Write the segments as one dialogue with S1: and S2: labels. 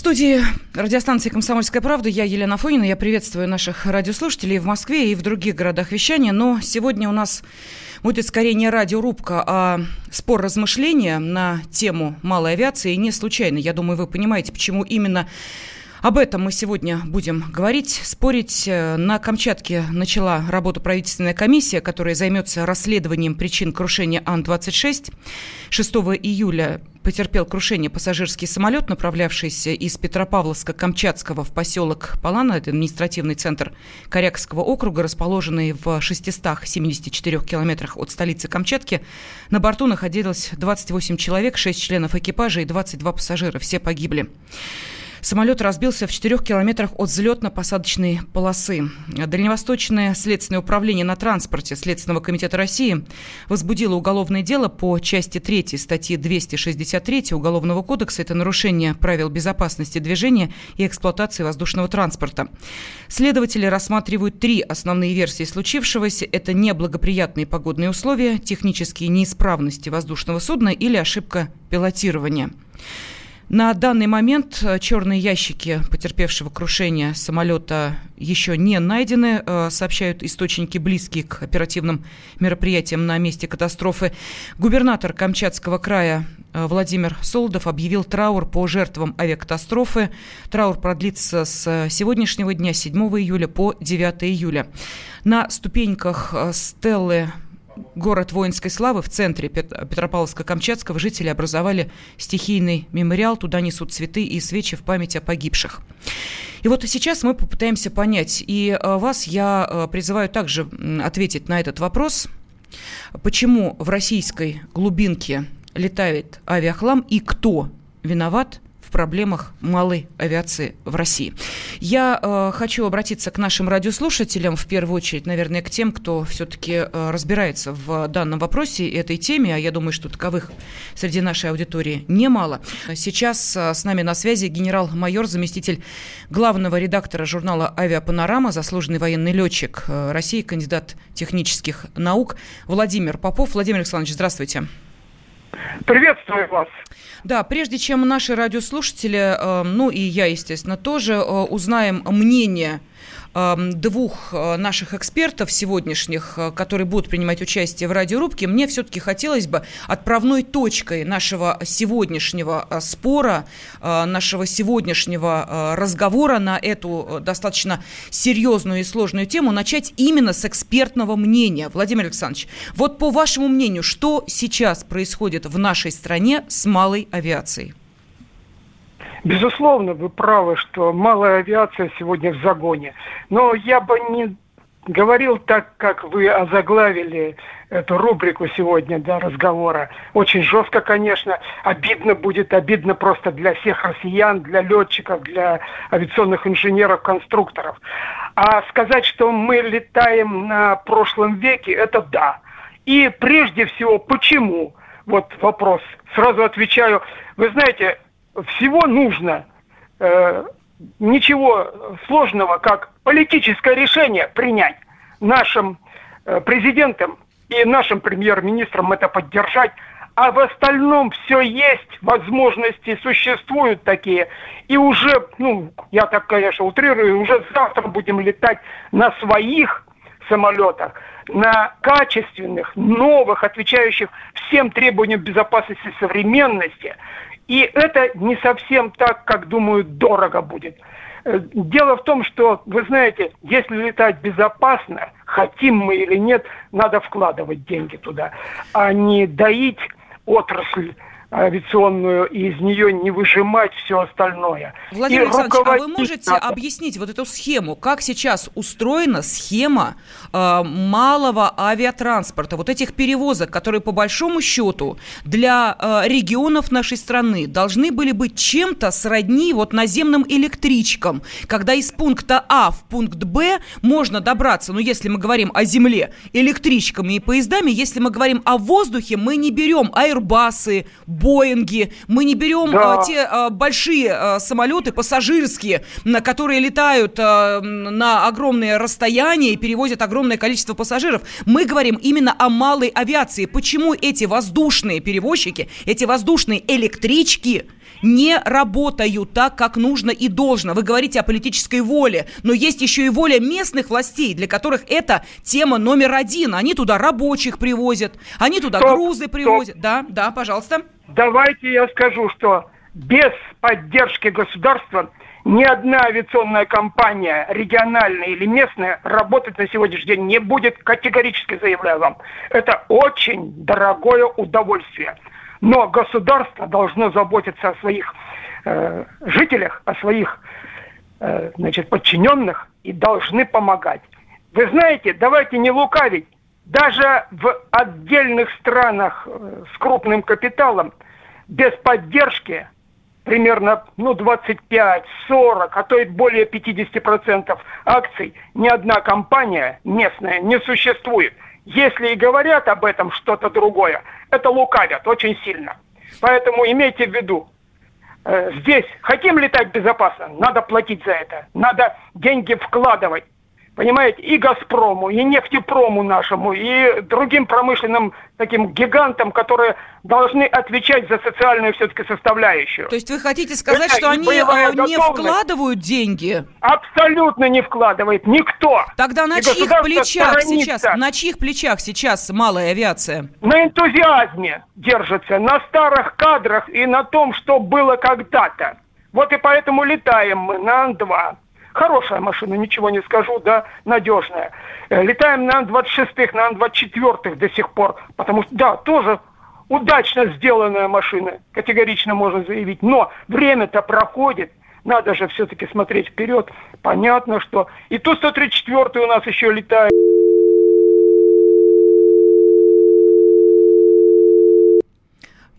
S1: Студии радиостанции «Комсомольская правда» я Елена Фонина. Я приветствую наших радиослушателей в Москве и в других городах вещания. Но сегодня у нас будет скорее не радиорубка, а спор размышления на тему малой авиации. И не случайно. Я думаю, вы понимаете, почему именно об этом мы сегодня будем говорить, спорить. На Камчатке начала работу правительственная комиссия, которая займется расследованием причин крушения Ан-26. 6 июля потерпел крушение пассажирский самолет, направлявшийся из Петропавловска-Камчатского в поселок Палана, это административный центр Корякского округа, расположенный в 674 километрах от столицы Камчатки. На борту находилось 28 человек, 6 членов экипажа и 22 пассажира. Все погибли. Самолет разбился в 4 километрах от взлетно-посадочной полосы. Дальневосточное следственное управление на транспорте Следственного комитета России возбудило уголовное дело по части 3 статьи 263 Уголовного кодекса. Это нарушение правил безопасности движения и эксплуатации воздушного транспорта. Следователи рассматривают три основные версии случившегося. Это неблагоприятные погодные условия, технические неисправности воздушного судна или ошибка пилотирования. На данный момент э, черные ящики потерпевшего крушения самолета еще не найдены, э, сообщают источники, близкие к оперативным мероприятиям на месте катастрофы. Губернатор Камчатского края э, Владимир Солдов объявил траур по жертвам авиакатастрофы. Траур продлится с сегодняшнего дня, 7 июля по 9 июля. На ступеньках стеллы город воинской славы в центре Петропавловска-Камчатского жители образовали стихийный мемориал. Туда несут цветы и свечи в память о погибших. И вот сейчас мы попытаемся понять, и э, вас я э, призываю также ответить на этот вопрос, почему в российской глубинке летает авиахлам и кто виноват проблемах малой авиации в России. Я э, хочу обратиться к нашим радиослушателям, в первую очередь, наверное, к тем, кто все-таки э, разбирается в данном вопросе, этой теме, а я думаю, что таковых среди нашей аудитории немало. Сейчас э, с нами на связи генерал-майор, заместитель главного редактора журнала «Авиапанорама», заслуженный военный летчик э, России, кандидат технических наук Владимир Попов. Владимир Александрович, здравствуйте.
S2: Приветствую вас.
S1: Да, прежде чем наши радиослушатели, э, ну и я, естественно, тоже э, узнаем мнение двух э, наших экспертов сегодняшних, э, которые будут принимать участие в радиорубке, мне все-таки хотелось бы отправной точкой нашего сегодняшнего э, спора, нашего сегодняшнего разговора на эту достаточно серьезную и сложную тему начать именно с экспертного мнения. Владимир Александрович, вот по вашему мнению, что сейчас происходит в нашей стране с малой авиацией?
S2: Безусловно, вы правы, что малая авиация сегодня в загоне. Но я бы не говорил так, как вы озаглавили эту рубрику сегодня до разговора. Очень жестко, конечно. Обидно будет, обидно просто для всех россиян, для летчиков, для авиационных инженеров, конструкторов. А сказать, что мы летаем на прошлом веке, это да. И прежде всего, почему? Вот вопрос. Сразу отвечаю. Вы знаете, всего нужно э, ничего сложного, как политическое решение принять нашим э, президентом и нашим премьер-министром это поддержать, а в остальном все есть, возможности существуют такие. И уже, ну, я так, конечно, утрирую, уже завтра будем летать на своих самолетах, на качественных, новых, отвечающих всем требованиям безопасности современности. И это не совсем так, как думают, дорого будет. Э, дело в том, что, вы знаете, если летать безопасно, хотим мы или нет, надо вкладывать деньги туда, а не доить отрасль авиационную и из нее не выжимать все остальное.
S1: Владимир и Александрович, а вы можете надо. объяснить вот эту схему, как сейчас устроена схема э, малого авиатранспорта, вот этих перевозок, которые по большому счету для э, регионов нашей страны должны были быть чем-то сродни вот наземным электричкам, когда из пункта А в пункт Б можно добраться, ну если мы говорим о земле, электричками и поездами, если мы говорим о воздухе, мы не берем аэрбасы, Боинги, мы не берем да. а, те а, большие а, самолеты пассажирские, на которые летают на огромные расстояния и перевозят огромное количество пассажиров. Мы говорим именно о малой авиации. Почему эти воздушные перевозчики, эти воздушные электрички не работают так, как нужно и должно. Вы говорите о политической воле, но есть еще и воля местных властей, для которых это тема номер один. Они туда рабочих привозят, они туда стоп, грузы привозят. Стоп. Да, да, пожалуйста.
S2: Давайте я скажу, что без поддержки государства ни одна авиационная компания, региональная или местная, работать на сегодняшний день не будет, категорически заявляю вам. Это очень дорогое удовольствие. Но государство должно заботиться о своих э, жителях, о своих э, значит, подчиненных и должны помогать. Вы знаете, давайте не лукавить, даже в отдельных странах э, с крупным капиталом без поддержки примерно ну, 25, 40, а то и более 50% акций ни одна компания местная не существует. Если и говорят об этом что-то другое, это лукавят очень сильно. Поэтому имейте в виду, э, здесь хотим летать безопасно, надо платить за это, надо деньги вкладывать понимаете, и «Газпрому», и нефтепрому нашему, и другим промышленным таким гигантам, которые должны отвечать за социальную все-таки составляющую.
S1: То есть вы хотите сказать, Это что они э, не вкладывают деньги?
S2: Абсолютно не вкладывает никто.
S1: Тогда на и чьих плечах сейчас, на чьих плечах сейчас малая авиация?
S2: На энтузиазме держится, на старых кадрах и на том, что было когда-то. Вот и поэтому летаем мы на Ан-2. Хорошая машина, ничего не скажу, да, надежная. Э, летаем на Ан-26, на Ан-24 до сих пор, потому что, да, тоже удачно сделанная машина, категорично можно заявить. Но время-то проходит, надо же все-таки смотреть вперед. Понятно, что и Ту-134 у нас еще летает.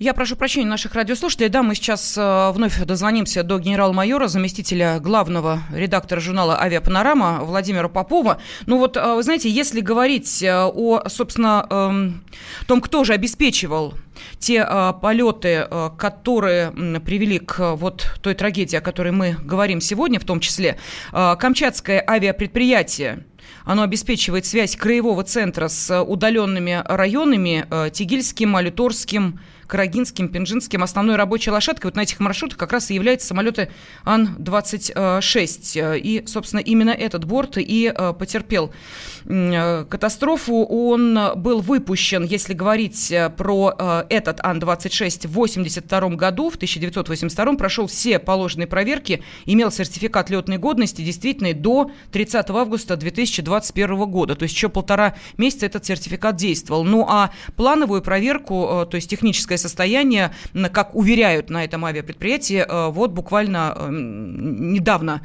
S1: Я прошу прощения наших радиослушателей. Да, мы сейчас э, вновь дозвонимся до генерал-майора, заместителя главного редактора журнала «Авиапанорама» Владимира Попова. Ну вот, э, вы знаете, если говорить э, о, собственно, э, том, кто же обеспечивал те э, полеты, э, которые привели к вот той трагедии, о которой мы говорим сегодня, в том числе, э, Камчатское авиапредприятие, оно обеспечивает связь краевого центра с удаленными районами Тигильским, Алюторским, Карагинским, Пенжинским. Основной рабочей лошадкой вот на этих маршрутах как раз и являются самолеты Ан-26. И, собственно, именно этот борт и э, потерпел э, катастрофу. Он был выпущен, если говорить э, про этот Ан-26 в 1982 году, в 1982 прошел все положенные проверки, имел сертификат летной годности, действительно, до 30 августа 2021 года. То есть еще полтора месяца этот сертификат действовал. Ну а плановую проверку, то есть техническое состояние, как уверяют на этом авиапредприятии, э, вот буквально э, недавно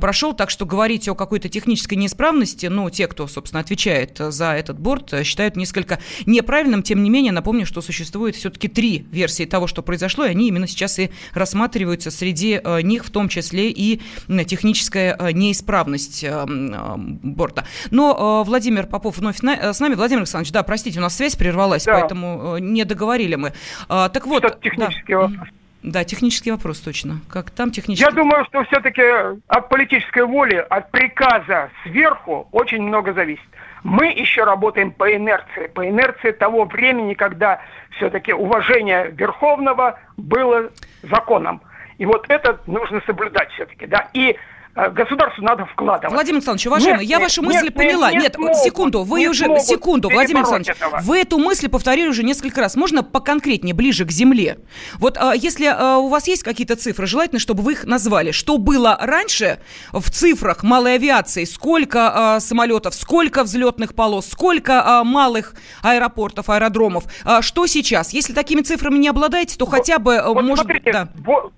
S1: прошел. Так что говорить о какой-то технической неисправности, ну, те, кто, собственно, отвечает за этот борт, считают несколько неправильным. Тем не менее, напомню, что существует все-таки три версии того, что произошло, и они именно сейчас и рассматриваются. Среди э, них в том числе и техническая неисправность борта. Но Владимир Попов вновь с нами. Владимир Александрович, да, простите, у нас связь прервалась, да. поэтому не договорили мы. А, так вот...
S2: Технический да. вопрос.
S1: Да, технический вопрос точно. Как там технический?
S2: Я думаю, что все-таки от политической воли, от приказа сверху очень много зависит. Мы еще работаем по инерции, по инерции того времени, когда все-таки уважение Верховного было законом. И вот это нужно соблюдать все-таки, да. И Э, государству надо вкладывать.
S1: Владимир Александрович, уважаемый, нет, я вашу мысль нет, поняла. Нет, нет, нет секунду, вы уже, секунду, Владимир Александрович, этого. вы эту мысль повторили уже несколько раз. Можно поконкретнее, ближе к земле? Вот а, если а, у вас есть какие-то цифры, желательно, чтобы вы их назвали. Что было раньше в цифрах малой авиации? Сколько а, самолетов, сколько взлетных полос, сколько а, малых аэропортов, аэродромов? А, что сейчас? Если такими цифрами не обладаете, то хотя бы,
S2: вот
S1: может...
S2: Смотрите, да.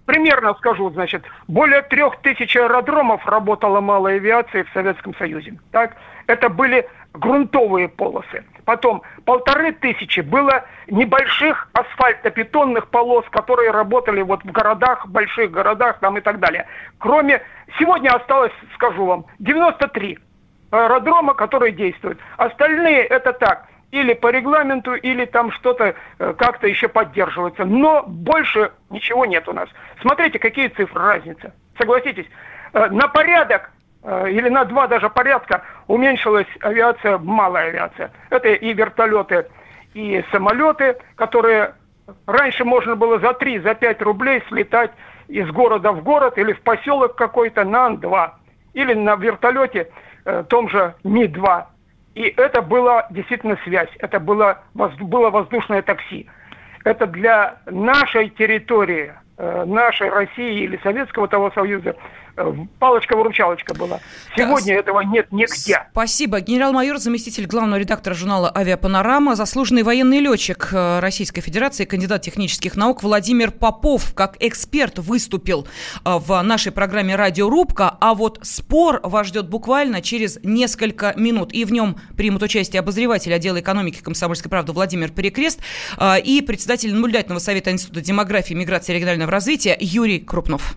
S2: примерно скажу, значит, более трех тысяч аэродромов аэродромов работала малая авиация в Советском Союзе. Так? Это были грунтовые полосы. Потом полторы тысячи было небольших асфальтобетонных полос, которые работали вот в городах, больших городах там и так далее. Кроме, сегодня осталось, скажу вам, 93 аэродрома, которые действуют. Остальные это так, или по регламенту, или там что-то э, как-то еще поддерживается. Но больше ничего нет у нас. Смотрите, какие цифры, разница. Согласитесь, на порядок э, или на два даже порядка уменьшилась авиация, малая авиация. Это и вертолеты, и самолеты, которые раньше можно было за 3, за 5 рублей слетать из города в город или в поселок какой-то на Ан-2. Или на вертолете э, том же Ми-2. И это была действительно связь, это было, было воздушное такси. Это для нашей территории, нашей России или Советского того Союза Э, палочка-выручалочка была. Сегодня да. этого нет нигде.
S1: Спасибо. Генерал-майор, заместитель главного редактора журнала «Авиапанорама», заслуженный военный летчик э, Российской Федерации, кандидат технических наук Владимир Попов как эксперт выступил э, в нашей программе «Радиорубка», а вот спор вас ждет буквально через несколько минут. И в нем примут участие обозреватель отдела экономики «Комсомольской правды» Владимир Перекрест и председатель наблюдательного совета Института демографии, миграции и регионального развития Юрий Крупнов.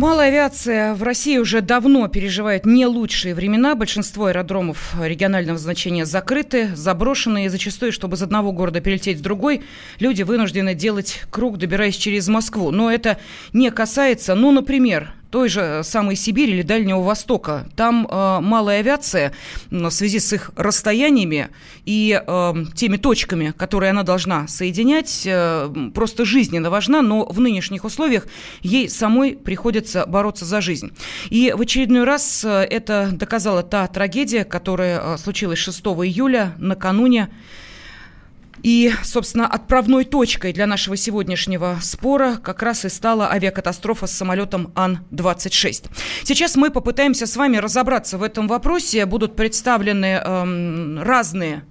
S1: Малая авиация в России уже давно переживает не лучшие времена. Большинство аэродромов регионального значения закрыты, заброшены. И зачастую, чтобы из одного города перелететь в другой, люди вынуждены делать круг, добираясь через Москву. Но это не касается, ну, например, той же самой Сибири или Дальнего Востока. Там э, малая авиация в связи с их расстояниями и э, теми точками, которые она должна соединять, э, просто жизненно важна, но в нынешних условиях ей самой приходится бороться за жизнь. И в очередной раз э, это доказала та трагедия, которая э, случилась 6 июля накануне и, собственно, отправной точкой для нашего сегодняшнего спора как раз и стала авиакатастрофа с самолетом Ан-26. Сейчас мы попытаемся с вами разобраться в этом вопросе. Будут представлены эм, разные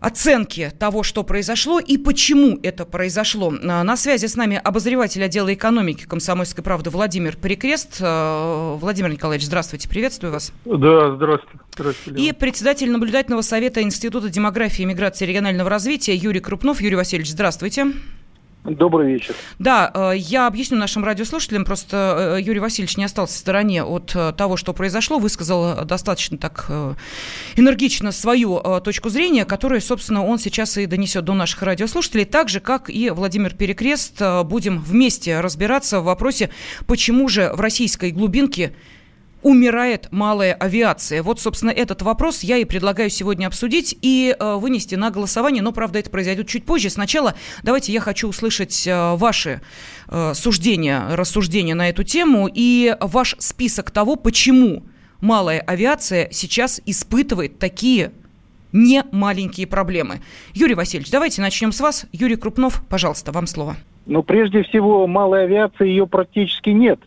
S1: оценки того, что произошло и почему это произошло. А, на связи с нами обозреватель отдела экономики комсомольской правды Владимир Перекрест. А, Владимир Николаевич, здравствуйте, приветствую вас.
S3: Да, здравствуйте. здравствуйте
S1: и председатель наблюдательного совета Института демографии и миграции и регионального развития Юрий Крупнов. Юрий Васильевич, здравствуйте.
S3: Добрый вечер.
S1: Да, э, я объясню нашим радиослушателям, просто э, Юрий Васильевич не остался в стороне от э, того, что произошло, высказал достаточно так энергично свою точку зрения, которую, собственно, он сейчас и донесет до наших радиослушателей, так же, как и Владимир Перекрест. Будем вместе разбираться в вопросе, почему же в российской глубинке умирает малая авиация? Вот, собственно, этот вопрос я и предлагаю сегодня обсудить и э, вынести на голосование, но, правда, это произойдет чуть позже. Сначала давайте я хочу услышать э, ваши э, суждения, рассуждения на эту тему и ваш список того, почему малая авиация сейчас испытывает такие не маленькие проблемы. Юрий Васильевич, давайте начнем с вас. Юрий Крупнов, пожалуйста, вам слово.
S3: Ну, прежде всего, малая авиация, ее практически нет.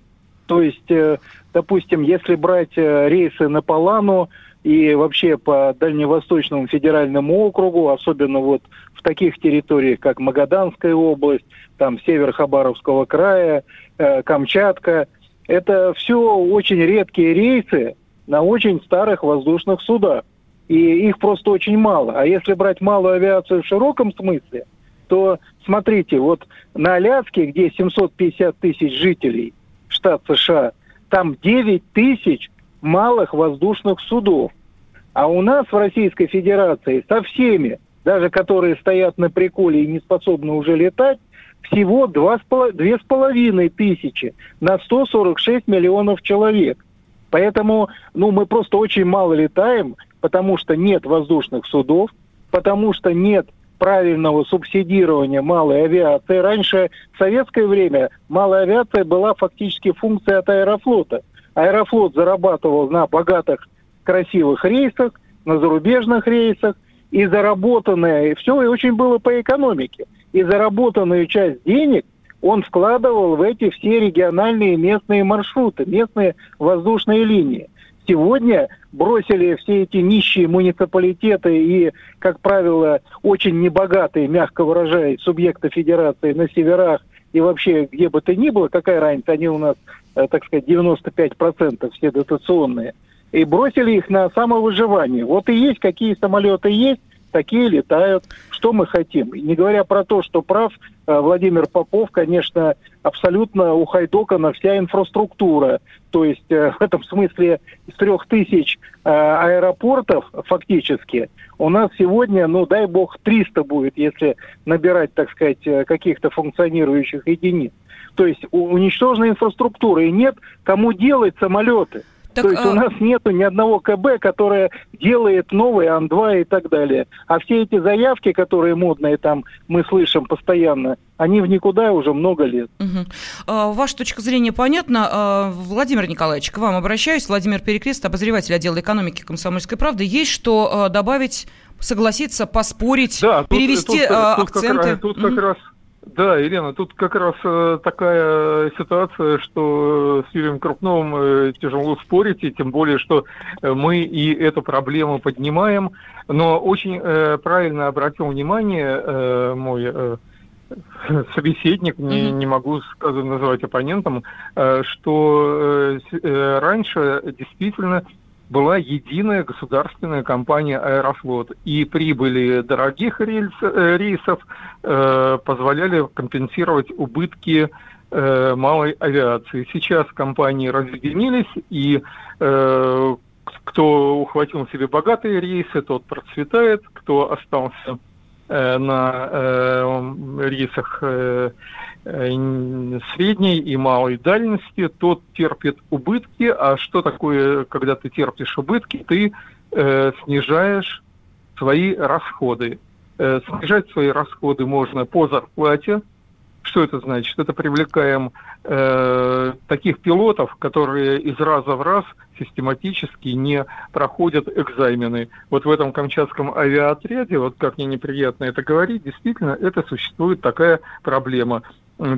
S3: То есть э,
S4: допустим, если брать э, рейсы на Палану и вообще по Дальневосточному федеральному округу, особенно вот в таких территориях, как Магаданская область, там север Хабаровского края, э, Камчатка, это все очень редкие рейсы на очень старых воздушных судах. И их просто очень мало. А если брать малую авиацию в широком смысле, то смотрите, вот на Аляске, где 750 тысяч жителей, штат США, там 9 тысяч малых воздушных судов. А у нас в Российской Федерации со всеми, даже которые стоят на приколе и не способны уже летать, всего два с поло- две с половиной тысячи на 146 миллионов человек. Поэтому ну, мы просто очень мало летаем, потому что нет воздушных судов, потому что нет правильного субсидирования малой авиации. Раньше, в советское время, малая авиация была фактически функцией от аэрофлота. Аэрофлот зарабатывал на богатых, красивых рейсах, на зарубежных рейсах, и заработанное, и все и очень было по экономике. И заработанную часть денег он вкладывал в эти все региональные местные маршруты, местные воздушные линии. Сегодня бросили все эти нищие муниципалитеты и, как правило, очень небогатые, мягко выражаясь, субъекты федерации на северах и вообще где бы то ни было, какая разница, они у нас, э, так сказать, 95% все дотационные, и бросили их на самовыживание. Вот и есть, какие самолеты есть, такие летают. Что мы хотим? Не говоря про то, что прав Владимир Попов, конечно, абсолютно ухайдокана вся инфраструктура. То есть э, в этом смысле из трех тысяч э, аэропортов фактически у нас сегодня, ну дай бог, 300 будет, если набирать, так сказать, э, каких-то функционирующих единиц. То есть уничтожена инфраструктура, и нет кому делать самолеты.
S1: Так,
S4: То есть
S1: а-
S4: у нас нету ни одного КБ, которое делает новые Ан-2 и так далее. А все эти заявки, которые модные там мы слышим постоянно, они в никуда уже много лет.
S1: Мгм. А, Ваша точка зрения понятна. А, Владимир Николаевич, к вам обращаюсь. Владимир Перекрест, обозреватель отдела экономики «Комсомольской правды». Есть что а, добавить, согласиться, поспорить,
S4: Да, тут-
S1: перевести
S4: тут-
S1: а,
S4: тут как
S1: акценты?
S4: тут как
S1: Мгм.
S4: раз, да, Елена, тут как раз э, такая ситуация, что с Юрием Крупновым э, тяжело спорить, и тем более, что э, мы и эту проблему поднимаем. Но очень э, правильно обратил внимание э, мой э, собеседник, не, не могу сказать, называть оппонентом, э, что э, э, раньше действительно была единая государственная компания «Аэрофлот», и прибыли дорогих рельс- э, рейсов э, позволяли компенсировать убытки э, малой авиации. Сейчас компании разъединились, и э, кто ухватил себе богатые рейсы, тот процветает, кто остался э, на э, рейсах э, средней и малой дальности, тот терпит убытки. А что такое, когда ты терпишь убытки? Ты э, снижаешь свои расходы. Э, снижать свои расходы можно по зарплате. Что это значит? Это привлекаем э, таких пилотов, которые из раза в раз систематически не проходят экзамены. Вот в этом камчатском авиаотряде, вот как мне неприятно это говорить, действительно это существует такая проблема.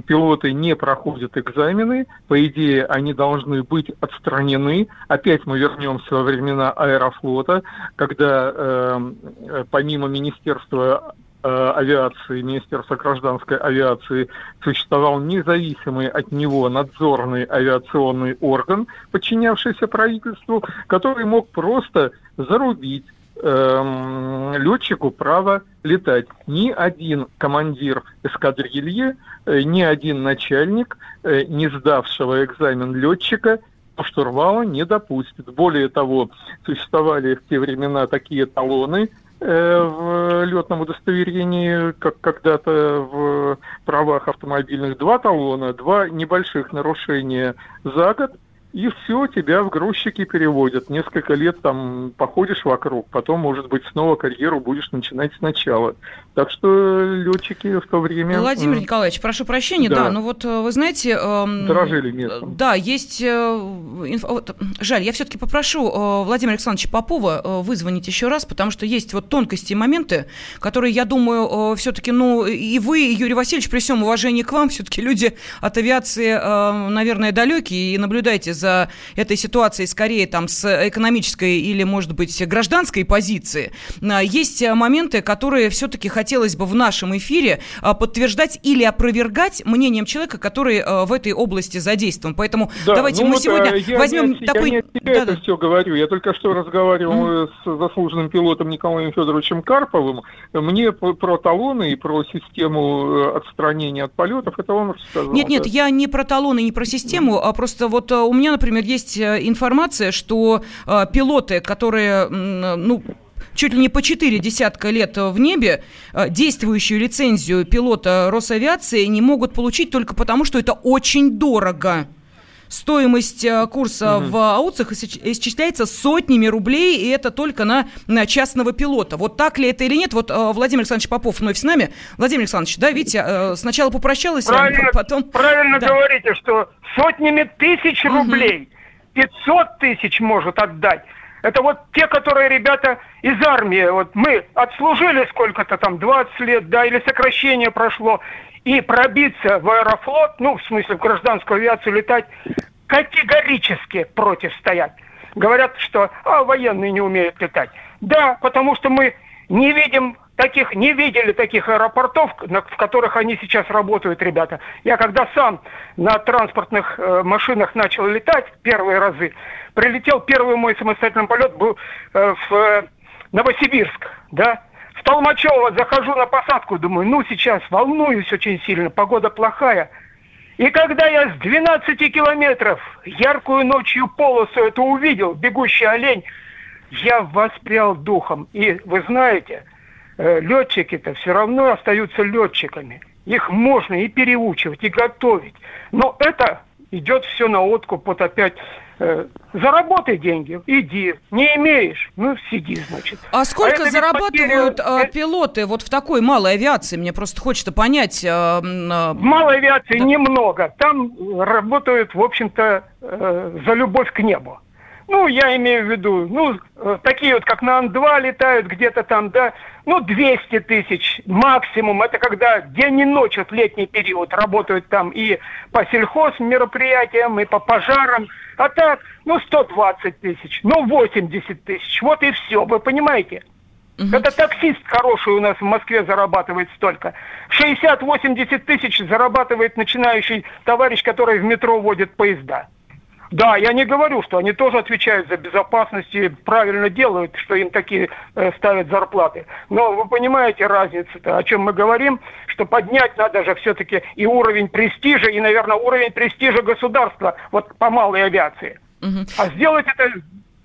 S4: Пилоты не проходят экзамены, по идее они должны быть отстранены. Опять мы вернемся во времена аэрофлота, когда э, э, помимо Министерства э, авиации, Министерства гражданской авиации существовал независимый от него надзорный авиационный орган, подчинявшийся правительству, который мог просто зарубить эм, летчику право летать. Ни один командир эскадрильи, э, ни один начальник, э, не сдавшего экзамен летчика, штурвала не допустит. Более того, существовали в те времена такие талоны э, в летном удостоверении, как когда-то в правах автомобильных, два талона, два небольших нарушения за год, и все, тебя в грузчики переводят. Несколько лет там походишь вокруг, потом, может быть, снова карьеру будешь начинать сначала. Так что летчики в то время...
S1: Владимир Николаевич, прошу прощения, да,
S4: Да.
S1: но вот э, вы знаете... эм,
S4: Дорожили местом.
S1: Да, есть... э, инф- вот, жаль, я все-таки попрошу э, Владимира Александровича Попова э, вызвонить еще раз, потому что есть вот тонкости и моменты, которые, я думаю, все-таки, ну, и вы, и Юрий Васильевич, при всем уважении к вам, все-таки люди от авиации, э, наверное, далекие, и наблюдаете из этой ситуации скорее там с экономической или, может быть, гражданской позиции, а, есть моменты, которые все-таки хотелось бы в нашем эфире а, подтверждать или опровергать мнением человека, который а, в этой области задействован. Поэтому
S4: Да,
S1: давайте
S4: ну
S1: мы
S4: вот,
S1: сегодня
S4: э, я
S1: возьмем
S4: не,
S1: такой...
S4: Я не от себя
S1: Да-да.
S4: это все говорю. Я только что разговаривал с заслуженным пилотом Николаем Федоровичем Карповым. Мне про талоны и про систему э, отстранения от полетов это он рассказал.
S1: Нет, нет,
S4: да.
S1: я не про талоны, не про систему, а просто вот э, у меня, например, есть э, информация, что э, пилоты, которые, ну, чуть ли не по четыре десятка лет в небе, э, действующую лицензию пилота Росавиации не могут получить только потому, что это очень дорого. Стоимость э, курса в аутсах исч- исчисляется сотнями рублей, и это только на, на частного пилота. Вот так ли это или нет? Вот э, Владимир Александрович Попов вновь с нами. Владимир Александрович, да, видите, э, сначала попрощалась вами,
S2: Правильно,
S1: потом...
S2: правильно
S1: Да.
S2: говорите, что сотнями тысяч рублей, 500 тысяч может отдать. Это вот те, которые ребята из армии, вот мы отслужили сколько-то там, 20 лет, да, или сокращение прошло, и пробиться в аэрофлот, ну, в смысле, в гражданскую авиацию летать, категорически против стоять. Говорят, что а, военные не умеют летать. Да, потому что мы не видим таких, не видели таких аэропортов, в которых они сейчас работают, ребята. Я когда сам на транспортных э, машинах начал летать первые разы, прилетел первый мой самостоятельный полет был э, в э, Новосибирск, да. В Толмачево захожу на посадку, думаю, ну сейчас волнуюсь очень сильно, погода плохая. И когда я с 12 километров яркую ночью полосу эту увидел, бегущий олень, я воспрял духом. И вы знаете, э, летчики-то все равно остаются летчиками. Их можно и переучивать, и готовить. Но это идет все на откуп. Вот опять заработай деньги, иди. Не имеешь, ну сиди, значит.
S1: А сколько
S2: ведь
S1: зарабатывают
S2: потеря-
S1: э, пилоты вот в такой малой авиации? Мне просто хочется понять. э, э,
S2: В малой авиации немного. Там работают, в общем-то, э, за любовь к небу. Ну, я имею в виду, ну, э, такие вот, как на Ан-2 летают где-то там, да, ну, 200 тысяч максимум. Это когда день и ночь, вот летний период, работают там и по сельхозмероприятиям, и по пожарам. А так, ну, 120 тысяч, ну, 80 тысяч. Вот и все, вы понимаете? Это таксист хороший у нас в Москве зарабатывает столько. 60-80 тысяч зарабатывает начинающий товарищ, который в метро водит поезда. Да, я не говорю, что они тоже отвечают за безопасность и правильно делают, что им такие э, ставят зарплаты. Но вы понимаете разницу-то, о чем мы говорим, что поднять надо же все-таки и уровень престижа, и, наверное, уровень престижа государства вот по малой авиации. А сделать это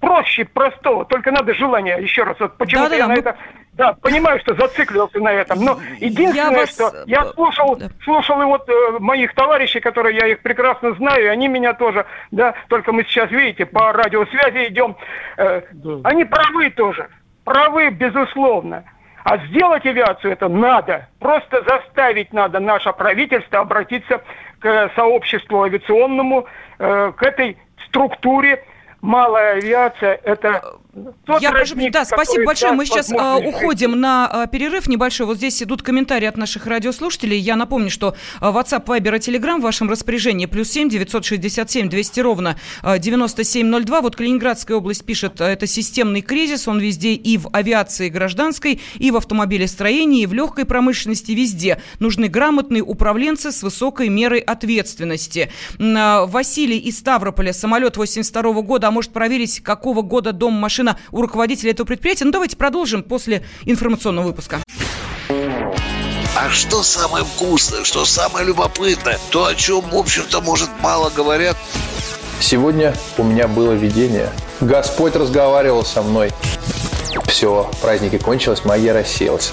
S2: проще простого, только надо желание. Еще раз, вот почему-то
S1: Да-да-да,
S2: я на
S1: мы-
S2: это, да, понимаю, что зациклился на этом. Но единственное,
S1: вас,
S2: что я
S1: э,
S2: слушал,
S1: да.
S2: слушал и вот э, моих товарищей, которые я их прекрасно знаю, и они меня тоже, да, только мы сейчас, видите, по радиосвязи идем. э, Они правы тоже, правы, безусловно. А сделать авиацию это надо. Просто заставить надо наше правительство обратиться к сообществу авиационному, э, к этой структуре. Малая авиация – это тот
S1: Я прошу, да, спасибо большое. Мы сейчас
S2: жить.
S1: уходим на а, перерыв небольшой. Вот здесь идут комментарии от наших радиослушателей. Я напомню, что а, WhatsApp, Viber и Telegram в вашем распоряжении. Плюс семь девятьсот шестьдесят семь двести ровно а, 9702. Вот Калининградская область пишет, а, это системный кризис. Он везде и в авиации гражданской, и в автомобилестроении, и в легкой промышленности, везде. Нужны грамотные управленцы с высокой мерой ответственности. А, Василий из Ставрополя, самолет 82 года, а может проверить, какого года дом, машина у руководителя этого предприятия. Ну, давайте продолжим после информационного выпуска.
S5: А что самое вкусное, что самое любопытное, то, о чем, в общем-то, может, мало говорят,
S6: Сегодня у меня было видение. Господь разговаривал со мной. Все, праздники кончились, магия рассеялась.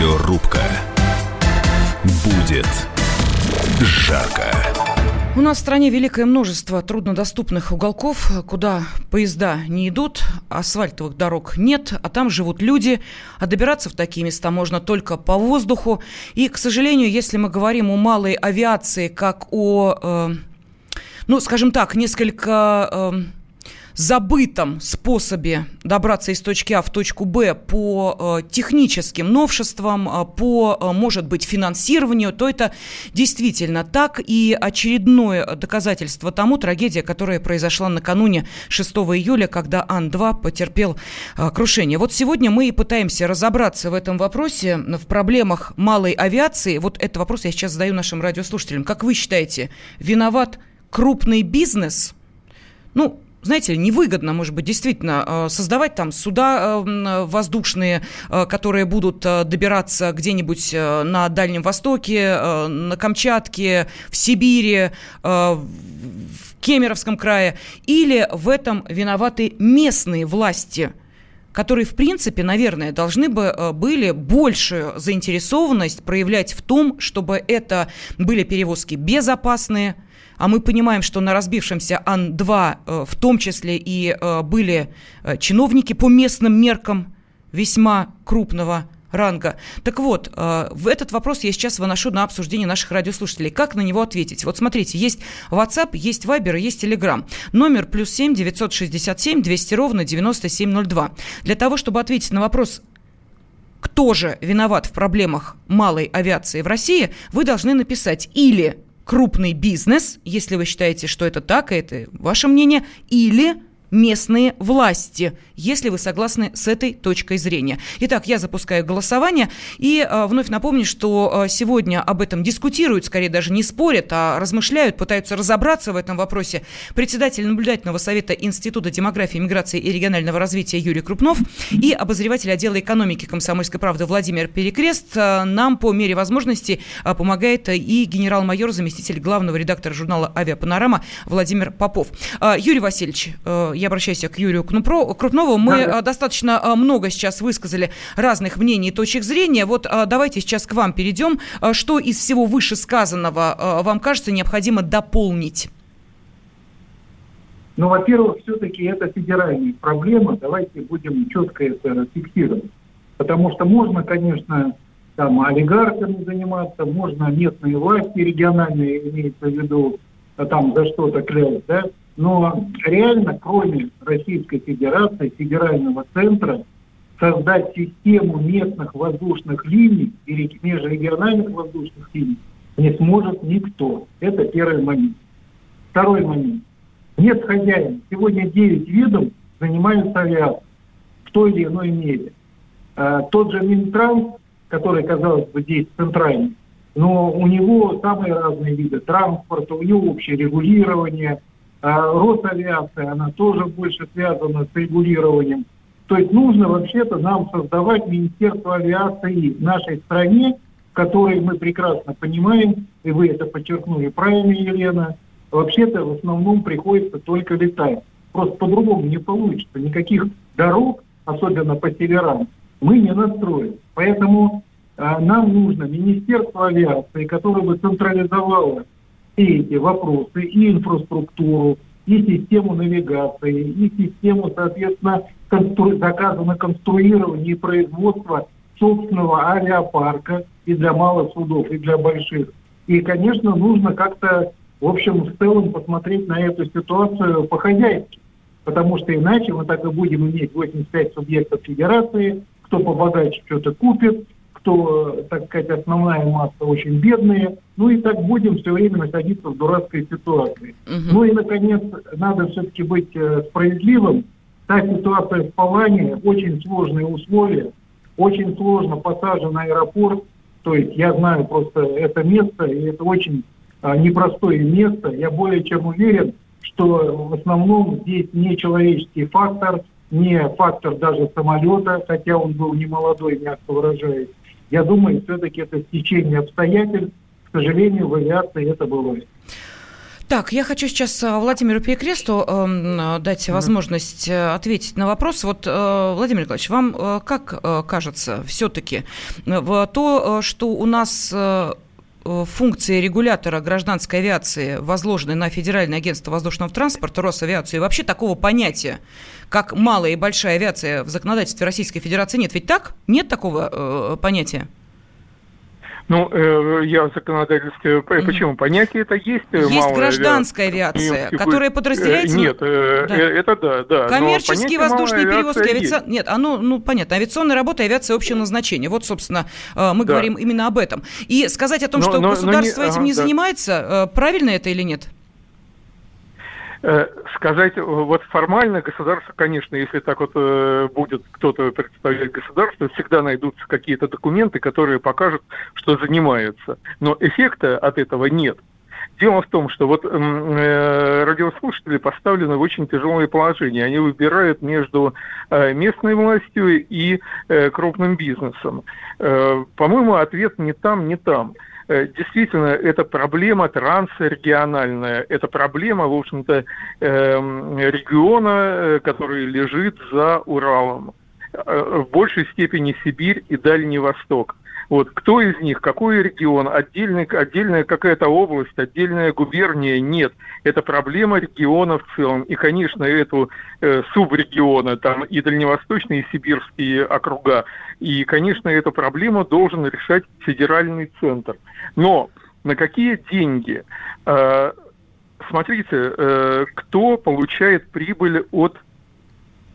S7: Радиорубка. Будет жарко.
S1: У нас в стране великое множество труднодоступных уголков, куда поезда не идут, асфальтовых дорог нет, а там живут люди, а добираться в такие места можно только по воздуху. И, к сожалению, если мы говорим о малой авиации как о, э, ну, скажем так, несколько... Э, забытом способе добраться из точки А в точку Б по э, техническим новшествам, э, по, э, может быть, финансированию, то это действительно так. И очередное доказательство тому трагедия, которая произошла накануне 6 июля, когда Ан-2 потерпел крушение. Вот сегодня мы и пытаемся разобраться в этом вопросе, в проблемах малой авиации. Вот этот вопрос я сейчас задаю нашим радиослушателям. Как вы считаете, виноват крупный бизнес? Ну, знаете, невыгодно, может быть, действительно э, создавать там суда э, воздушные, э, которые будут добираться где-нибудь на Дальнем Востоке, на Камчатке, в Сибири, в Кемеровском крае, или в этом виноваты местные власти – которые, в принципе, наверное, должны бы были большую заинтересованность проявлять в том, чтобы это были перевозки безопасные, а мы понимаем, что на разбившемся Ан-2 э, в том числе и э, были э, чиновники по местным меркам весьма крупного ранга. Так вот, в этот вопрос я сейчас выношу на обсуждение наших радиослушателей. Как на него ответить? Вот смотрите, есть WhatsApp, есть Viber, есть Telegram. Номер плюс 7 967 200 ровно 9702. Для того, чтобы ответить на вопрос, кто же виноват в проблемах малой авиации в России, вы должны написать или крупный бизнес, если вы считаете, что это так, и это ваше мнение, или местные власти, если вы согласны с этой точкой зрения. Итак, я запускаю голосование и э, вновь напомню, что э, сегодня об этом дискутируют, скорее даже не спорят, а размышляют, пытаются разобраться в этом вопросе председатель наблюдательного совета Института демографии, миграции и регионального развития Юрий Крупнов и обозреватель отдела экономики комсомольской правды Владимир Перекрест. Э, нам по мере возможности э, помогает и генерал-майор, заместитель главного редактора журнала «Авиапанорама» Владимир Попов. Э, Юрий Васильевич, э, я обращаюсь к Юрию Крупнову, мы да. достаточно а, много сейчас высказали разных мнений и точек зрения. Вот а, давайте сейчас к вам перейдем. Что из всего вышесказанного вам кажется необходимо дополнить?
S8: Ну, во-первых, все-таки это федеральная проблема. Давайте будем четко это фиксировать. Потому что можно, конечно, там олигархами заниматься, можно местные власти региональные, имеется в виду, там за что-то клясть, да, но реально, кроме Российской Федерации, федерального центра, создать систему местных воздушных линий или межрегиональных воздушных линий не сможет никто. Это первый момент. Второй момент. Нет хозяина. Сегодня 9 видов занимаются авиацией в той или иной мере. А, тот же Минтранс, который, казалось бы, здесь центральный, но у него самые разные виды транспорта, у него общее регулирование – Росавиация, она тоже больше связана с регулированием. То есть нужно вообще-то нам создавать Министерство авиации в нашей стране, в которой мы прекрасно понимаем, и вы это подчеркнули правильно, Елена, вообще-то в основном приходится только летать. Просто по-другому не получится. Никаких дорог, особенно по северам, мы не настроим. Поэтому а, нам нужно Министерство авиации, которое бы централизовало все эти вопросы, и инфраструктуру, и систему навигации, и систему, соответственно, констру... заказа на конструирование и производство собственного авиапарка и для малых судов, и для больших. И, конечно, нужно как-то, в общем, в целом посмотреть на эту ситуацию по-хозяйски, потому что иначе мы так и будем иметь 85 субъектов федерации, кто побогаче что-то купит, кто, так сказать, основная масса очень бедные. Ну и так будем все время находиться в дурацкой ситуации. Угу. Ну и, наконец, надо все-таки быть э, справедливым. Та ситуация в Палане, очень сложные условия, очень сложно посажен аэропорт. То есть я знаю просто это место, и это очень а, непростое место. Я более чем уверен, что в основном здесь не человеческий фактор, не фактор даже самолета, хотя он был не молодой, мягко выражаясь, я думаю, все-таки это стечение обстоятельств. К сожалению, в авиации это бывает.
S1: Так, я хочу сейчас э, Владимиру Перекресту э, дать возможность э, ответить на вопрос. Вот, э, Владимир Николаевич, вам э, как э, кажется все-таки, то, что у нас функции регулятора гражданской авиации, возложенной на Федеральное агентство воздушного транспорта, Росавиацию, и вообще такого понятия, как малая и большая авиация в законодательстве Российской Федерации нет. Ведь так? Нет такого э, понятия?
S4: Ну, э, я в законодательстве... Почему? Понятие это есть.
S1: Э, есть гражданская авиация, авиация которая подразделяется...
S4: Нет, э, да. это да, да.
S1: Коммерческие воздушные перевозки, авиация... Нет, оно, ну, понятно, авиационная работа, авиация общего назначения. Вот, собственно, мы да. говорим именно об этом. И сказать о том, но, что но, государство но не... этим ага, не да. занимается, правильно это или нет?
S4: Э, сказать, э, вот формально государство, конечно, если так вот э, будет кто-то представлять государство, всегда найдутся какие-то документы, которые покажут, что занимаются. Но эффекта от этого нет. Дело в том, что вот э, радиослушатели поставлены в очень тяжелое положение. Они выбирают между э, местной властью и э, крупным бизнесом. Э, по-моему, ответ не там, не там. Э, действительно, это проблема трансрегиональная, это проблема, в общем-то, эм, региона, э, который лежит за Уралом. Э, в большей степени Сибирь и Дальний Восток. Вот кто из них, какой регион, отдельный, отдельная какая-то область, отдельная губерния, нет. Это проблема региона в целом. И, конечно, эту э, субрегиона, там и дальневосточные, и сибирские округа. И, конечно, эту проблему должен решать федеральный центр. Но на какие деньги? Э, смотрите, э, кто получает прибыль от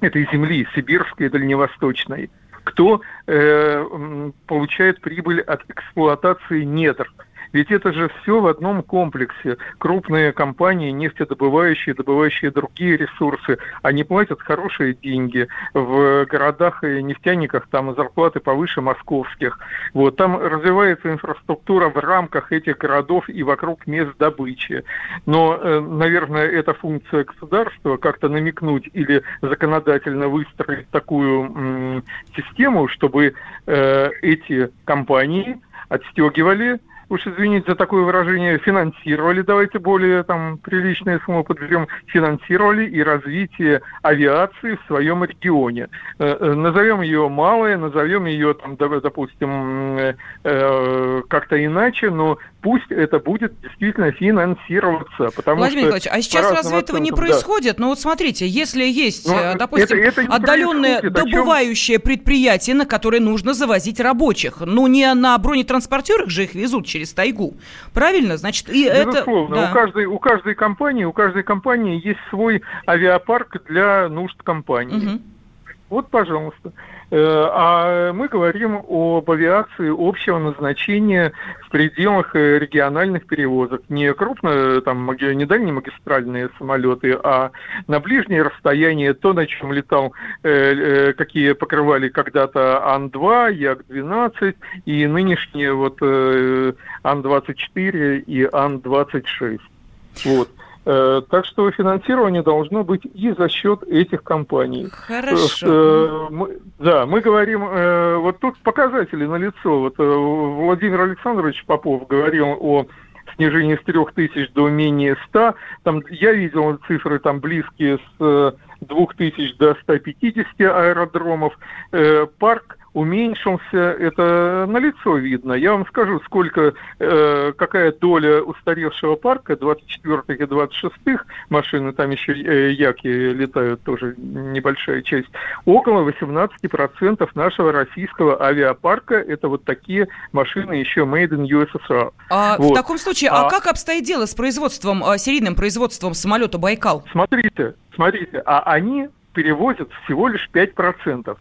S4: этой земли, сибирской и дальневосточной? Кто э, получает прибыль от эксплуатации недр. Ведь это же все в одном комплексе. Крупные компании, нефтедобывающие, добывающие другие ресурсы, они платят хорошие деньги. В городах и нефтяниках там зарплаты повыше московских. Вот, там развивается инфраструктура в рамках этих городов и вокруг мест добычи. Но, э, наверное, это функция государства как-то намекнуть или законодательно выстроить такую систему, чтобы э, эти компании отстегивали уж извините за такое выражение, финансировали, давайте более там приличное слово подберем, финансировали и развитие авиации в своем регионе. Э, э, назовем ее малое, назовем ее, там, допустим, э, как-то иначе, но пусть это будет действительно финансироваться. Потому
S1: Владимир
S4: что
S1: Николаевич, а сейчас разве этого не происходит? Да. Ну вот смотрите, если есть, Но ну, допустим, это, это отдаленное добывающее предприятие, на которое нужно завозить рабочих, ну не на бронетранспортерах же их везут через тайгу, правильно? Значит, и
S4: Безусловно,
S1: это...
S4: Да. У, каждой, у каждой компании, у каждой компании есть свой авиапарк для нужд компании. Угу. Вот, пожалуйста. Э, а мы говорим об авиации общего назначения в пределах э, региональных перевозок. Не крупно, там, не дальние магистральные самолеты, а на ближние расстояния, то, на чем летал, э, какие покрывали когда-то Ан-2, Як-12 и нынешние вот Ан-24 и Ан-26. Вот. Э, так что финансирование должно быть и за счет этих компаний.
S1: Хорошо.
S4: Э, мы, да, мы говорим, э, вот тут показатели на лицо. Вот Владимир Александрович Попов говорил о снижении с трех тысяч до менее ста. Там я видел цифры там близкие с двух тысяч до 150 аэродромов. Парк уменьшился, это на лицо видно. Я вам скажу, сколько, э, какая доля устаревшего парка, 24-х и 26-х машины, там еще э, яки летают тоже небольшая часть, около 18% нашего российского авиапарка это вот такие машины еще made in USSR.
S1: А, вот. В таком случае, а, а как обстоит дело с производством, а, серийным производством самолета «Байкал»?
S4: Смотрите, смотрите, а они перевозят всего лишь 5%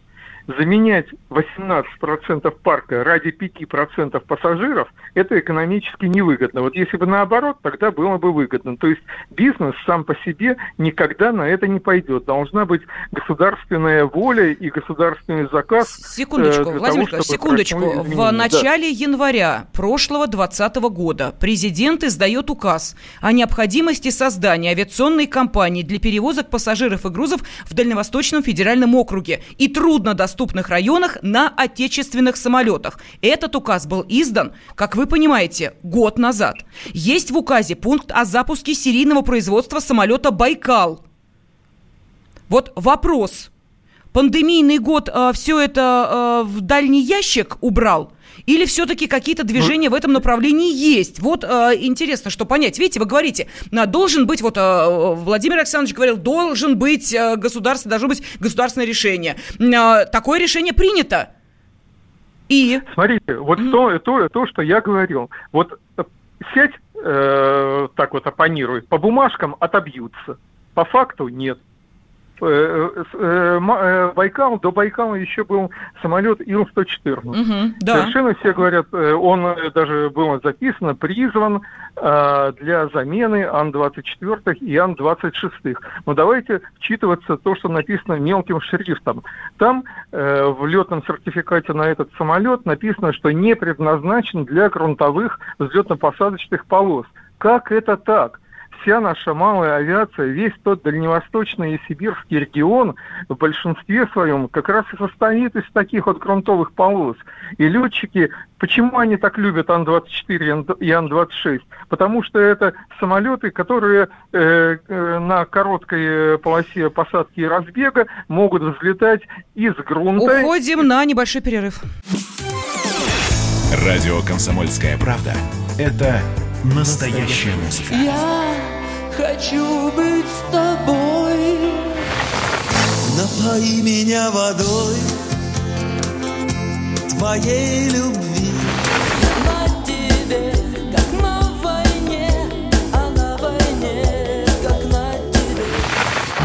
S4: заменять 18% парка ради 5% пассажиров, это экономически невыгодно. Вот если бы наоборот, тогда было бы выгодно. То есть бизнес сам по себе никогда на это не пойдет. Должна быть государственная воля и государственный заказ.
S1: Секундочку, э, Владимир того, секундочку. В начале да. января прошлого 2020 года президент издает указ о необходимости создания авиационной компании для перевозок пассажиров и грузов в Дальневосточном федеральном округе и трудно доступных доступных районах на отечественных самолетах. Этот указ был издан, как вы понимаете, год назад. Есть в указе пункт о запуске серийного производства самолета «Байкал». Вот вопрос. Пандемийный год э, все это э, в дальний ящик убрал? Или все-таки какие-то движения в этом направлении есть? Вот э, интересно, что понять. Видите, вы говорите, а, должен быть, вот э, Владимир Александрович говорил, должен быть э, государство, должно быть государственное решение. Э, такое решение принято. И?
S4: Смотрите, вот mm-hmm. то, то, то, что я говорил. Вот э, сеть э, так вот оппонирует, по бумажкам отобьются. По факту нет. Э, э, э, Байкал, до Байкала еще был самолет Ил-114. Угу, да. Совершенно все говорят, он даже было записано, призван для замены Ан-24 и Ан-26. Но давайте вчитываться то, что написано мелким шрифтом. Там в летном сертификате на этот самолет написано, что не предназначен для грунтовых взлетно-посадочных полос. Как это так? Вся наша малая авиация, весь тот дальневосточный и сибирский регион в большинстве своем как раз и состоит из таких вот грунтовых полос. И летчики, почему они так любят Ан-24 и Ан-26? Потому что это самолеты, которые э, э, на короткой полосе посадки и разбега могут взлетать из грунта.
S1: Уходим на небольшой перерыв.
S7: Радио «Комсомольская правда» — это настоящая музыка.
S9: Я хочу быть с тобой. Напои меня водой твоей любви.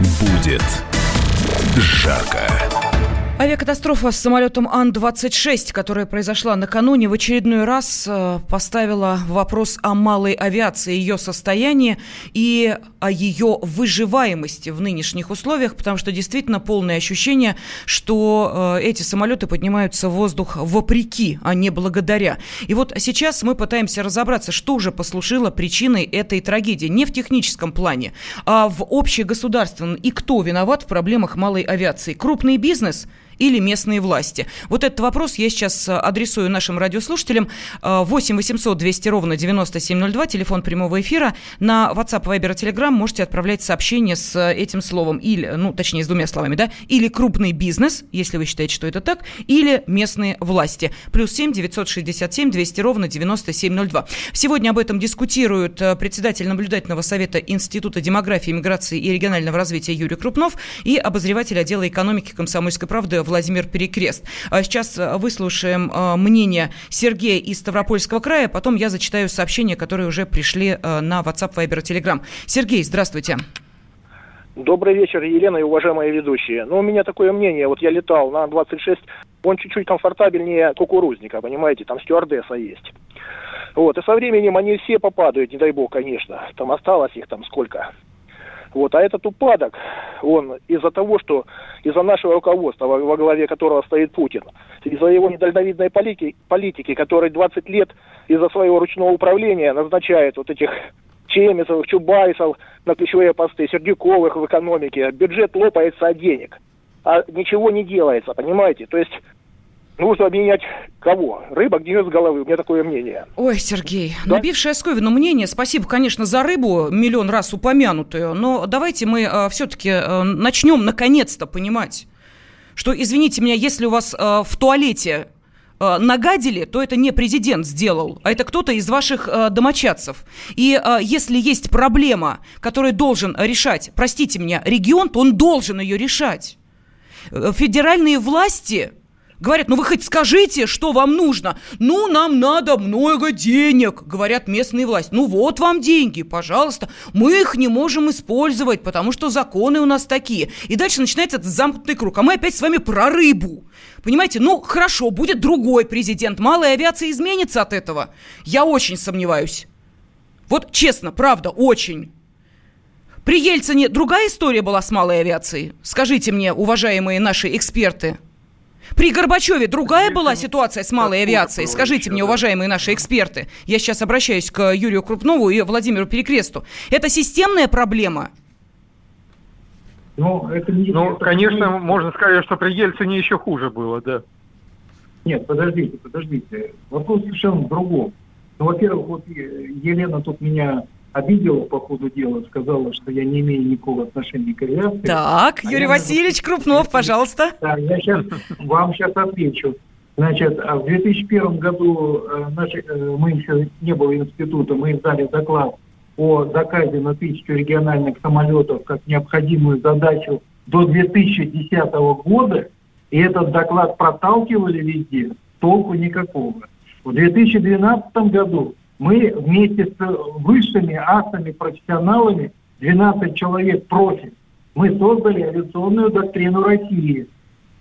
S7: Будет жарко.
S1: Авиакатастрофа с самолетом Ан-26, которая произошла накануне, в очередной раз э, поставила вопрос о малой авиации, ее состоянии и о ее выживаемости в нынешних условиях, потому что действительно полное ощущение, что э, эти самолеты поднимаются в воздух вопреки, а не благодаря. И вот сейчас мы пытаемся разобраться, что же послужило причиной этой трагедии. Не в техническом плане, а в общегосударственном. И кто виноват в проблемах малой авиации? Крупный бизнес – или местные власти? Вот этот вопрос я сейчас э, адресую нашим радиослушателям. 8 800 200 ровно 9702, телефон прямого эфира. На WhatsApp, Viber, Telegram можете отправлять сообщение с э, этим словом, или, ну, точнее, с двумя словами, да, или крупный бизнес, если вы считаете, что это так, или местные власти. Плюс 7 967 200 ровно 9702. Сегодня об этом дискутируют э, председатель наблюдательного совета Института демографии, миграции и регионального развития Юрий Крупнов и обозреватель отдела экономики комсомольской правды Владимир Перекрест. А сейчас э, выслушаем э, мнение Сергея из Ставропольского края, потом я зачитаю сообщения, которые уже пришли э, на WhatsApp, Viber, Telegram. Сергей, здравствуйте.
S10: Добрый вечер, Елена и уважаемые ведущие. Ну, у меня такое мнение, вот я летал на 26, он чуть-чуть комфортабельнее кукурузника, понимаете, там стюардесса есть. Вот, и со временем они все попадают, не дай бог, конечно. Там осталось их там сколько, вот. А этот упадок, он из-за того, что из-за нашего руководства, во, во главе которого стоит Путин, из-за его недальновидной политики, политики, который 20 лет из-за своего ручного управления назначает вот этих Чемисовых, Чубайсов на ключевые посты, Сердюковых в экономике, бюджет лопается от денег, а ничего не делается, понимаете? То есть Нужно обменять кого? Рыба гниет с головы. У меня такое мнение.
S1: Ой, Сергей, да? набившее Сковину мнение. Спасибо, конечно, за рыбу, миллион раз упомянутую. Но давайте мы э, все-таки э, начнем наконец-то понимать, что, извините меня, если у вас э, в туалете э, нагадили, то это не президент сделал, а это кто-то из ваших э, домочадцев. И э, если есть проблема, которую должен решать, простите меня, регион, то он должен ее решать. Э, федеральные власти Говорят, ну вы хоть скажите, что вам нужно. Ну, нам надо много денег, говорят местные власти. Ну вот вам деньги, пожалуйста. Мы их не можем использовать, потому что законы у нас такие. И дальше начинается этот замкнутый круг. А мы опять с вами про рыбу. Понимаете, ну хорошо, будет другой президент. Малая авиация изменится от этого. Я очень сомневаюсь. Вот честно, правда, очень. При Ельцине другая история была с малой авиацией? Скажите мне, уважаемые наши эксперты. При Горбачеве другая была ситуация с малой авиацией. Скажите мне, уважаемые наши эксперты, я сейчас обращаюсь к Юрию Крупнову и Владимиру Перекресту. Это системная проблема?
S8: Ну, это не...
S4: Ну, конечно,
S8: не-
S4: можно сказать, что при Ельцине еще хуже было, да.
S8: Нет, подождите, подождите. Вопрос совершенно в другом. Ну, во-первых, вот э, Елена тут меня обидела по ходу дела, сказала, что я не имею никакого отношения к авиации.
S1: Так,
S8: А
S1: Юрий Васильевич Крупнов, пожалуйста.
S8: Да, я сейчас вам сейчас отвечу. Значит, а в 2001 году э, наши, э, мы еще не было института, мы издали доклад о заказе на тысячу региональных самолетов как необходимую задачу до 2010 года, и этот доклад проталкивали везде, толку никакого. В 2012 году мы вместе с высшими асами, профессионалами, 12 человек профи, мы создали авиационную доктрину России.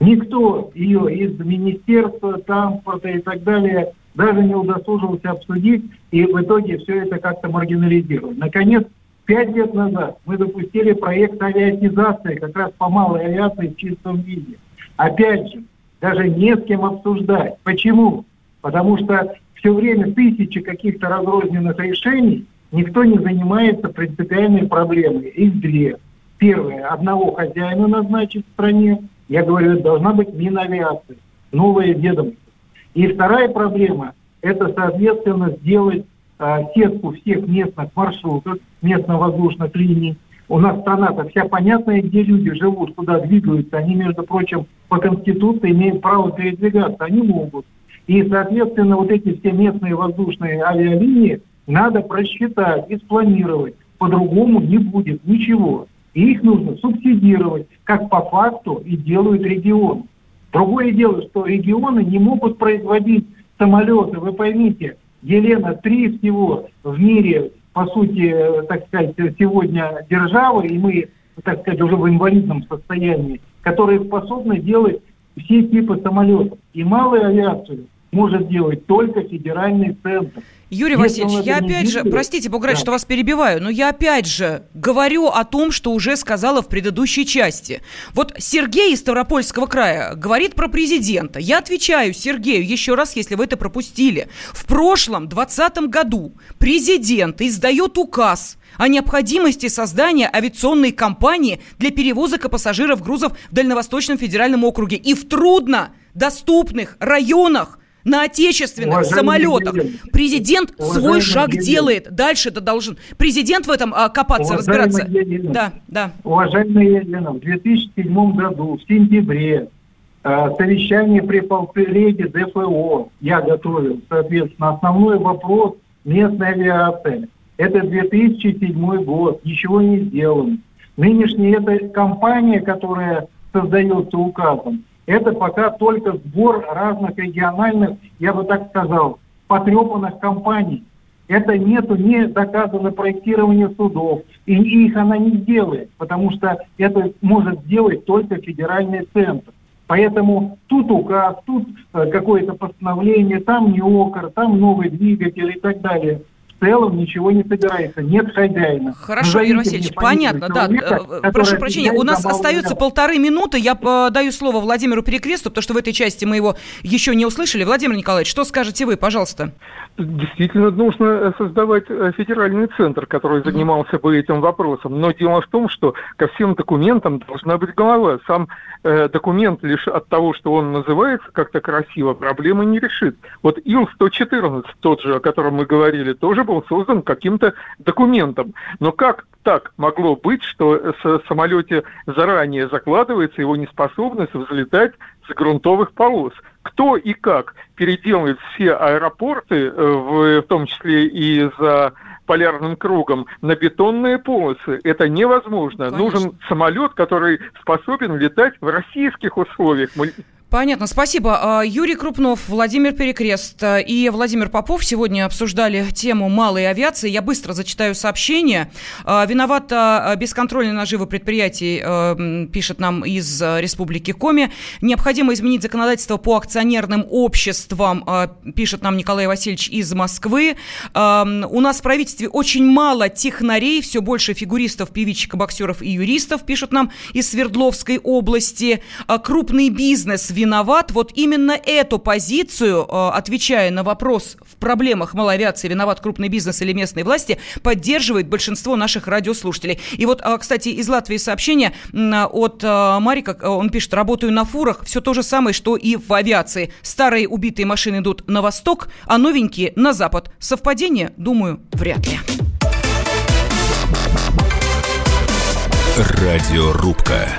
S8: Никто ее из министерства, транспорта и так далее даже не удосужился обсудить, и в итоге все это как-то маргинализировали. Наконец, пять лет назад мы запустили проект авиатизации как раз по малой авиации в чистом виде. Опять же, даже не с кем обсуждать. Почему? Потому что все время тысячи каких-то разрозненных решений, никто не занимается принципиальной проблемой. Их две. Первое, одного хозяина назначить в стране. Я говорю, это должна быть Минавиация, новое ведомство. И вторая проблема – это, соответственно, сделать а, сетку всех местных маршрутов, местно-воздушных линий. У нас страна-то вся понятная, где люди живут, куда двигаются. Они, между прочим, по Конституции имеют право передвигаться. Они могут. И, соответственно, вот эти все местные воздушные авиалинии надо просчитать и спланировать. По-другому не будет ничего. И их нужно субсидировать, как по факту и делают регионы. Другое дело, что регионы не могут производить самолеты. Вы поймите, Елена, три всего в мире, по сути, э, так сказать, сегодня державы, и мы, так сказать, уже в инвалидном состоянии, которые способны делать все типы самолетов. И малую авиацию может делать только федеральный центр.
S1: Юрий
S8: Если
S1: Васильевич, я опять же,
S8: делает-
S1: простите, Буграч,
S8: Да.
S1: что вас перебиваю, но я опять же говорю о том, что уже сказала в предыдущей части. Вот Сергей из Ставропольского края говорит про президента. Я отвечаю Сергею еще раз, если вы это пропустили. В прошлом, 2020 году, президент издает указ о необходимости создания авиационной компании для перевозок и пассажиров грузов в Дальневосточном федеральном округе и в труднодоступных районах на отечественных
S8: Уважаемый
S1: самолетах.
S8: Елена,
S1: Президент свой
S8: уважаемый
S1: шаг
S8: Елена.
S1: делает. Дальше это должен президент в этом а, копаться,
S8: Уважаемая
S1: разбираться.
S8: Елена,
S1: Да, да.
S8: Уважаемая Елена, в 2007 году, в сентябре, э, совещание при полпреде ДФО я готовил, соответственно, основной вопрос местной авиации. Это 2007 год, ничего не сделано. Нынешняя эта компания, которая создается указом, это пока только сбор разных региональных, я бы так сказал, потрепанных компаний. Это нету, не доказано проектирование судов. И их она не сделает, потому что это может сделать только федеральный центр. Поэтому тут указ, тут э, какое-то постановление, там НИОКР, там новый двигатель и так далее. В целом ничего не собирается, нет хозяина.
S1: Хорошо,
S8: Назовите
S1: Юрий Васильевич, понятно, да.
S8: человека,
S1: э,
S8: который
S1: Прошу прощения, у нас остается полторы минуты. Я э, даю слово Владимиру Перекресту, потому что в этой части мы его еще не услышали. Владимир Николаевич, что скажете вы, пожалуйста?
S4: Действительно, нужно э, создавать э, федеральный центр, который занимался бы этим вопросом. Но дело в том, что ко всем документам должна быть голова. Сам э, документ лишь от того, что он называется как-то красиво, проблемы не решит. Вот Ил-114, тот же, о котором мы говорили, тоже был создан каким-то документом. Но как так могло быть, что с самолете заранее закладывается его неспособность взлетать с грунтовых полос? Кто и как переделает все аэропорты, э, в, в том числе и за полярным кругом, на бетонные полосы? Это невозможно. Нужен самолет, который способен летать в российских условиях. Мы-
S1: Понятно, спасибо. А, Юрий Крупнов, Владимир Перекрест а, и Владимир Попов сегодня обсуждали тему малой авиации. Я быстро зачитаю сообщение. А, Виновато а, бесконтрольное наживо предприятий, м, пишет нам из а, Республики Коми. Необходимо изменить законодательство по акционерным обществам, пишет нам Николай Васильевич из Москвы. У нас в правительстве очень мало технарей, все больше фигуристов, певичек, боксеров и юристов, пишут нам из Свердловской области. Крупный бизнес виноват. Вот именно эту позицию, э, отвечая на вопрос в проблемах малоавиации, виноват крупный бизнес или местные власти, поддерживает большинство наших радиослушателей. И вот, а, кстати, из Латвии сообщение от э, Марика, он пишет, работаю на фурах, все то же самое, что и в авиации. Старые убитые машины идут на восток, а новенькие на запад. Совпадение? Думаю, вряд ли.
S7: Радиорубка.